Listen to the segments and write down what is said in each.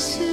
是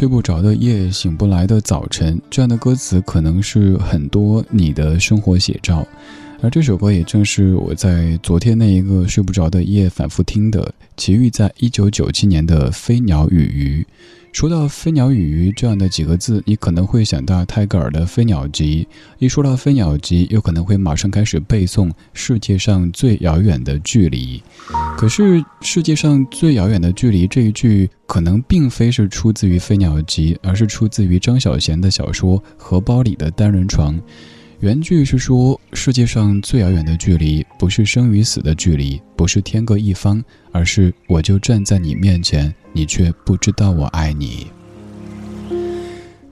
睡不着的夜，醒不来的早晨，这样的歌词可能是很多你的生活写照。而这首歌也正是我在昨天那一个睡不着的夜反复听的。齐豫在一九九七年的《飞鸟与鱼》。说到“飞鸟与鱼”这样的几个字，你可能会想到泰戈尔的《飞鸟集》。一说到《飞鸟集》，又可能会马上开始背诵“世界上最遥远的距离”。可是“世界上最遥远的距离”这一句，可能并非是出自于《飞鸟集》，而是出自于张小娴的小说《荷包里的单人床》。原句是说：“世界上最遥远的距离，不是生与死的距离，不是天各一方，而是我就站在你面前，你却不知道我爱你。”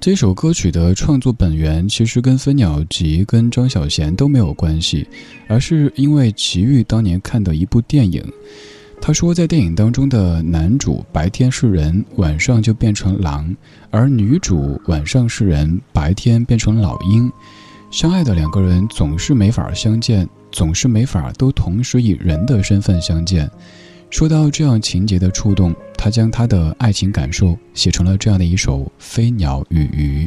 这首歌曲的创作本源其实跟《飞鸟集》跟张小娴都没有关系，而是因为齐豫当年看的一部电影。他说，在电影当中的男主白天是人，晚上就变成狼；而女主晚上是人，白天变成老鹰。相爱的两个人总是没法相见，总是没法都同时以人的身份相见。说到这样情节的触动，他将他的爱情感受写成了这样的一首《飞鸟与鱼》。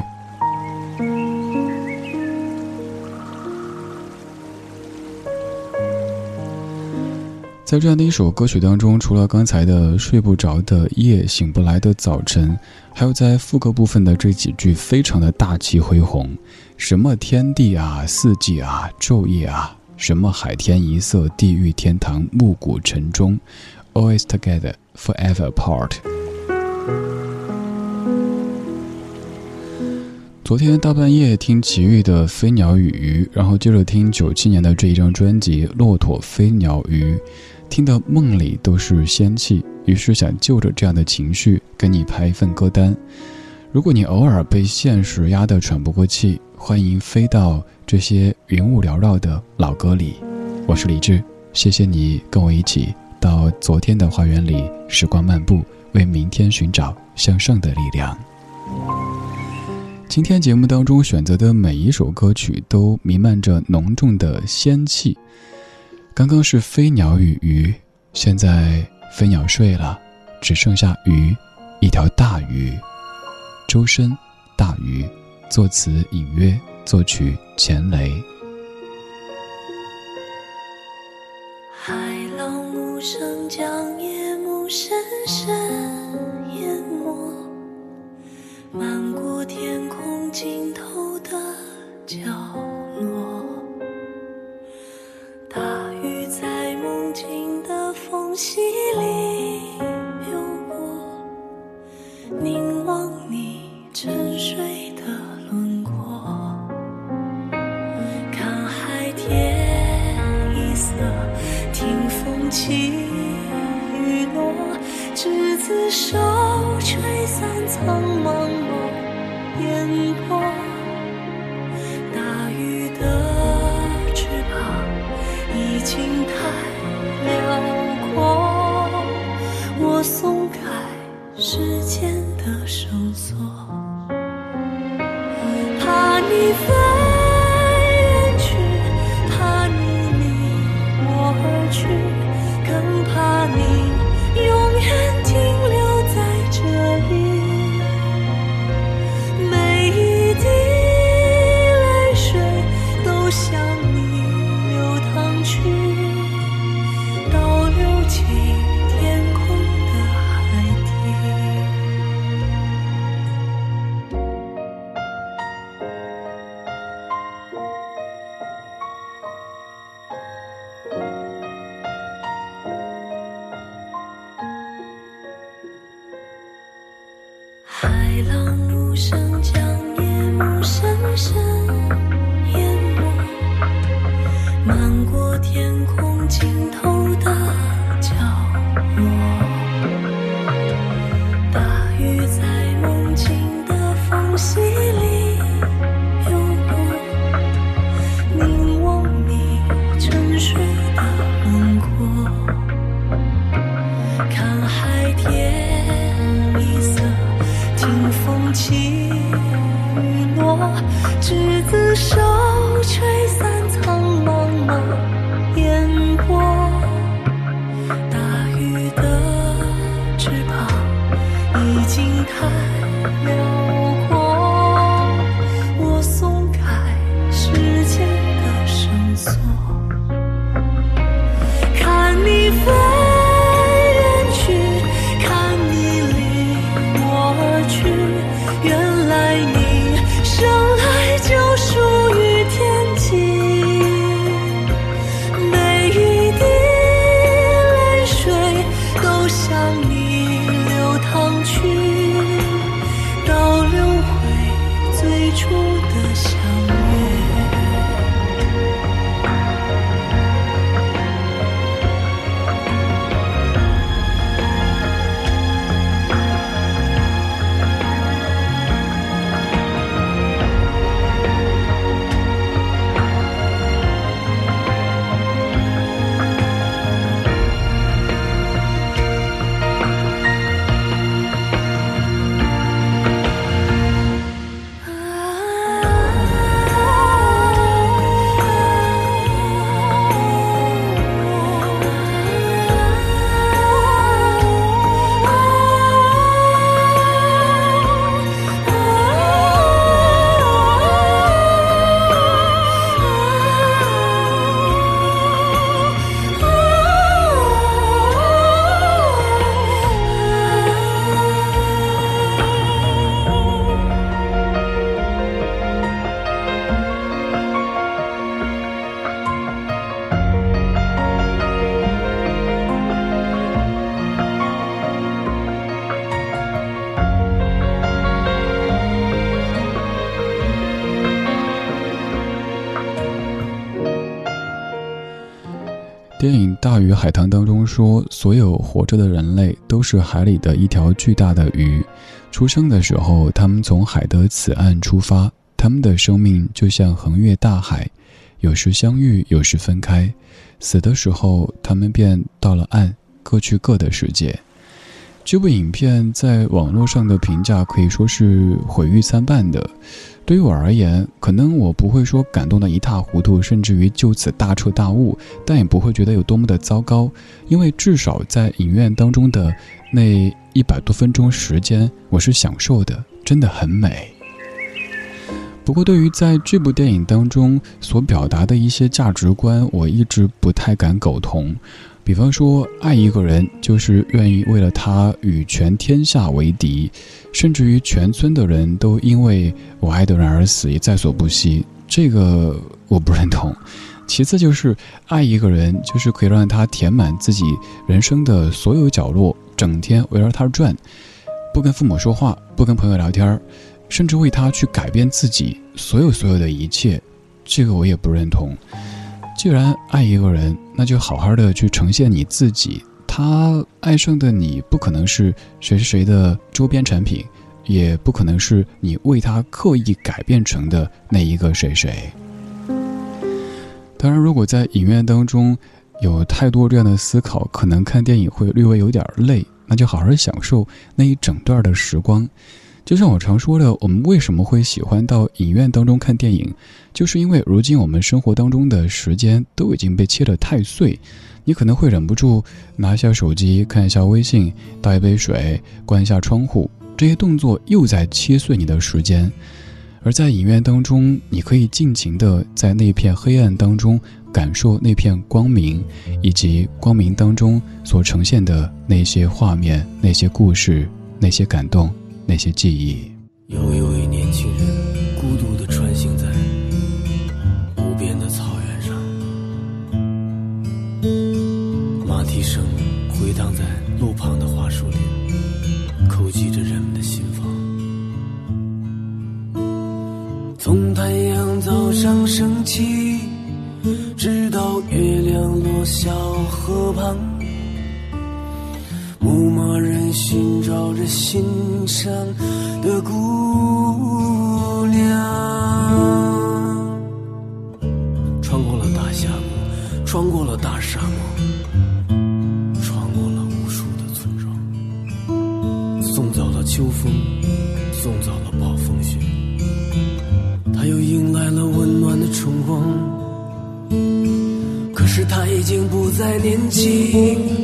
在这样的一首歌曲当中，除了刚才的睡不着的夜、醒不来的早晨，还有在副歌部分的这几句，非常的大气恢宏。什么天地啊，四季啊，昼夜啊，什么海天一色，地狱天堂，暮鼓晨钟，always together, forever apart。昨天大半夜听齐豫的《飞鸟与鱼》，然后接着听九七年的这一张专辑《骆驼飞鸟鱼》。听到梦里都是仙气，于是想就着这样的情绪跟你拍一份歌单。如果你偶尔被现实压得喘不过气，欢迎飞到这些云雾缭绕的老歌里。我是李志，谢谢你跟我一起到昨天的花园里时光漫步，为明天寻找向上的力量。今天节目当中选择的每一首歌曲都弥漫着浓重的仙气。刚刚是飞鸟与鱼，现在飞鸟睡了，只剩下鱼，一条大鱼。周深，大鱼，作词隐约，作曲钱雷。执子手，吹散苍茫茫烟波。大鱼的翅膀已经太辽阔。我松开时间的绳索，情。电影《大鱼海棠》当中说，所有活着的人类都是海里的一条巨大的鱼。出生的时候，他们从海的此岸出发，他们的生命就像横越大海，有时相遇，有时分开。死的时候，他们便到了岸，各去各的世界。这部影片在网络上的评价可以说是毁誉参半的。对于我而言，可能我不会说感动的一塌糊涂，甚至于就此大彻大悟，但也不会觉得有多么的糟糕，因为至少在影院当中的那一百多分钟时间，我是享受的，真的很美。不过，对于在这部电影当中所表达的一些价值观，我一直不太敢苟同。比方说，爱一个人就是愿意为了他与全天下为敌，甚至于全村的人都因为我爱的人而死，也在所不惜。这个我不认同。其次就是，爱一个人就是可以让他填满自己人生的所有角落，整天围绕他转，不跟父母说话，不跟朋友聊天，甚至为他去改变自己所有所有的一切。这个我也不认同。既然爱一个人，那就好好的去呈现你自己。他爱上的你，不可能是谁是谁的周边产品，也不可能是你为他刻意改变成的那一个谁谁。当然，如果在影院当中有太多这样的思考，可能看电影会略微有点累，那就好好享受那一整段的时光。就像我常说的，我们为什么会喜欢到影院当中看电影，就是因为如今我们生活当中的时间都已经被切得太碎，你可能会忍不住拿下手机看一下微信，倒一杯水，关一下窗户，这些动作又在切碎你的时间。而在影院当中，你可以尽情的在那片黑暗当中感受那片光明，以及光明当中所呈现的那些画面、那些故事、那些感动。那些记忆。悠悠上的姑娘，穿过了大峡谷，穿过了大沙漠，穿过了无数的村庄，送走了秋风，送走了暴风雪，他又迎来了温暖的春光。可是他已经不再年轻。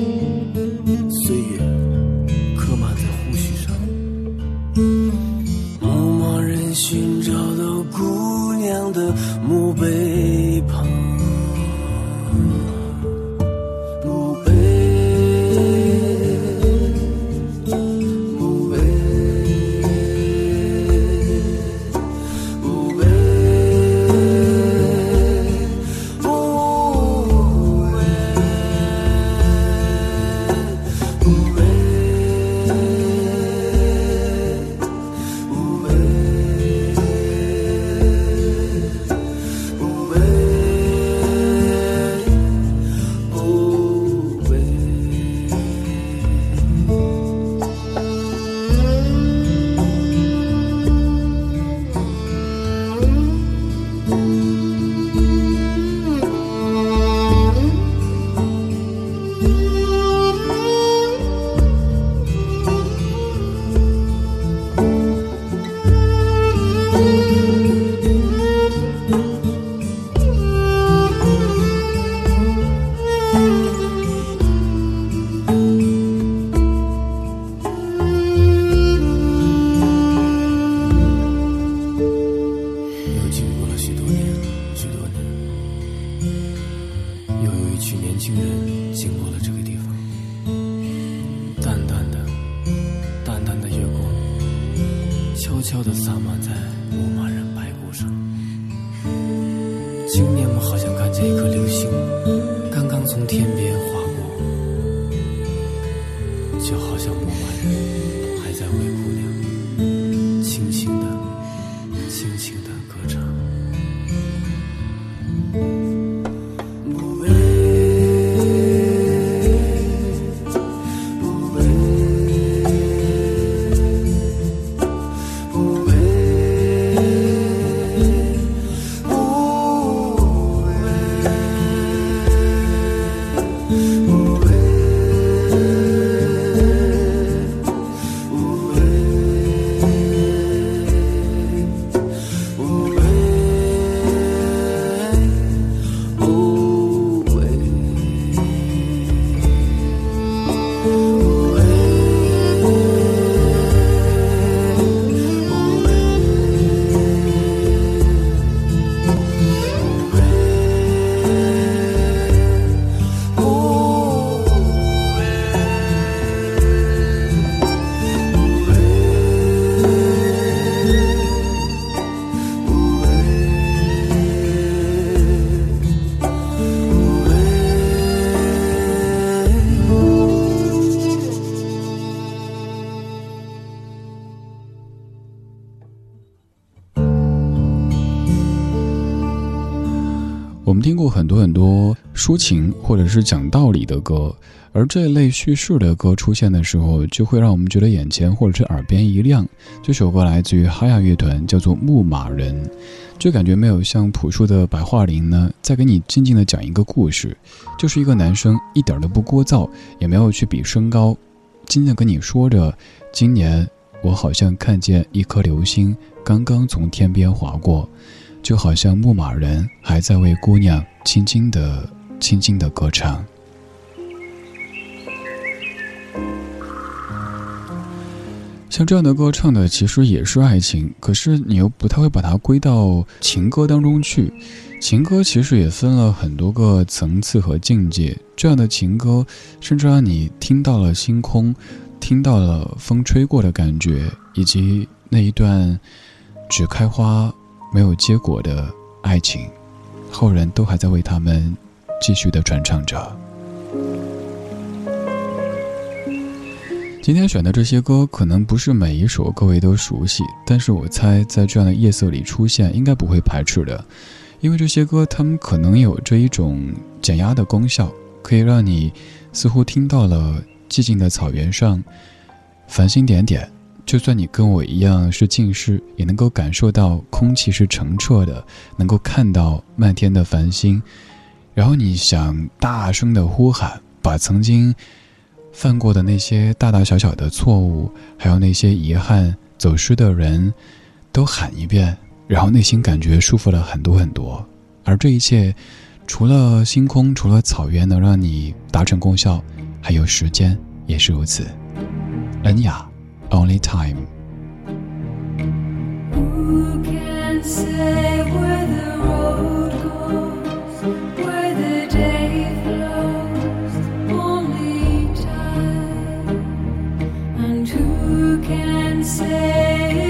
抒情或者是讲道理的歌，而这类叙事的歌出现的时候，就会让我们觉得眼前或者是耳边一亮。这首歌来自于哈亚乐团，叫做《牧马人》，就感觉没有像朴树的白桦林呢，在给你静静的讲一个故事，就是一个男生一点都不聒噪，也没有去比身高，静静跟你说着：今年我好像看见一颗流星刚刚从天边划过。就好像牧马人还在为姑娘轻轻的、轻轻的歌唱。像这样的歌唱的其实也是爱情，可是你又不太会把它归到情歌当中去。情歌其实也分了很多个层次和境界，这样的情歌甚至让你听到了星空，听到了风吹过的感觉，以及那一段只开花。没有结果的爱情，后人都还在为他们继续的传唱着。今天选的这些歌，可能不是每一首各位都熟悉，但是我猜在这样的夜色里出现，应该不会排斥的，因为这些歌，它们可能有着一种减压的功效，可以让你似乎听到了寂静的草原上繁星点点。就算你跟我一样是近视，也能够感受到空气是澄澈的，能够看到漫天的繁星。然后你想大声的呼喊，把曾经犯过的那些大大小小的错误，还有那些遗憾、走失的人，都喊一遍，然后内心感觉舒服了很多很多。而这一切，除了星空，除了草原能让你达成功效，还有时间也是如此。恩雅。only time. say.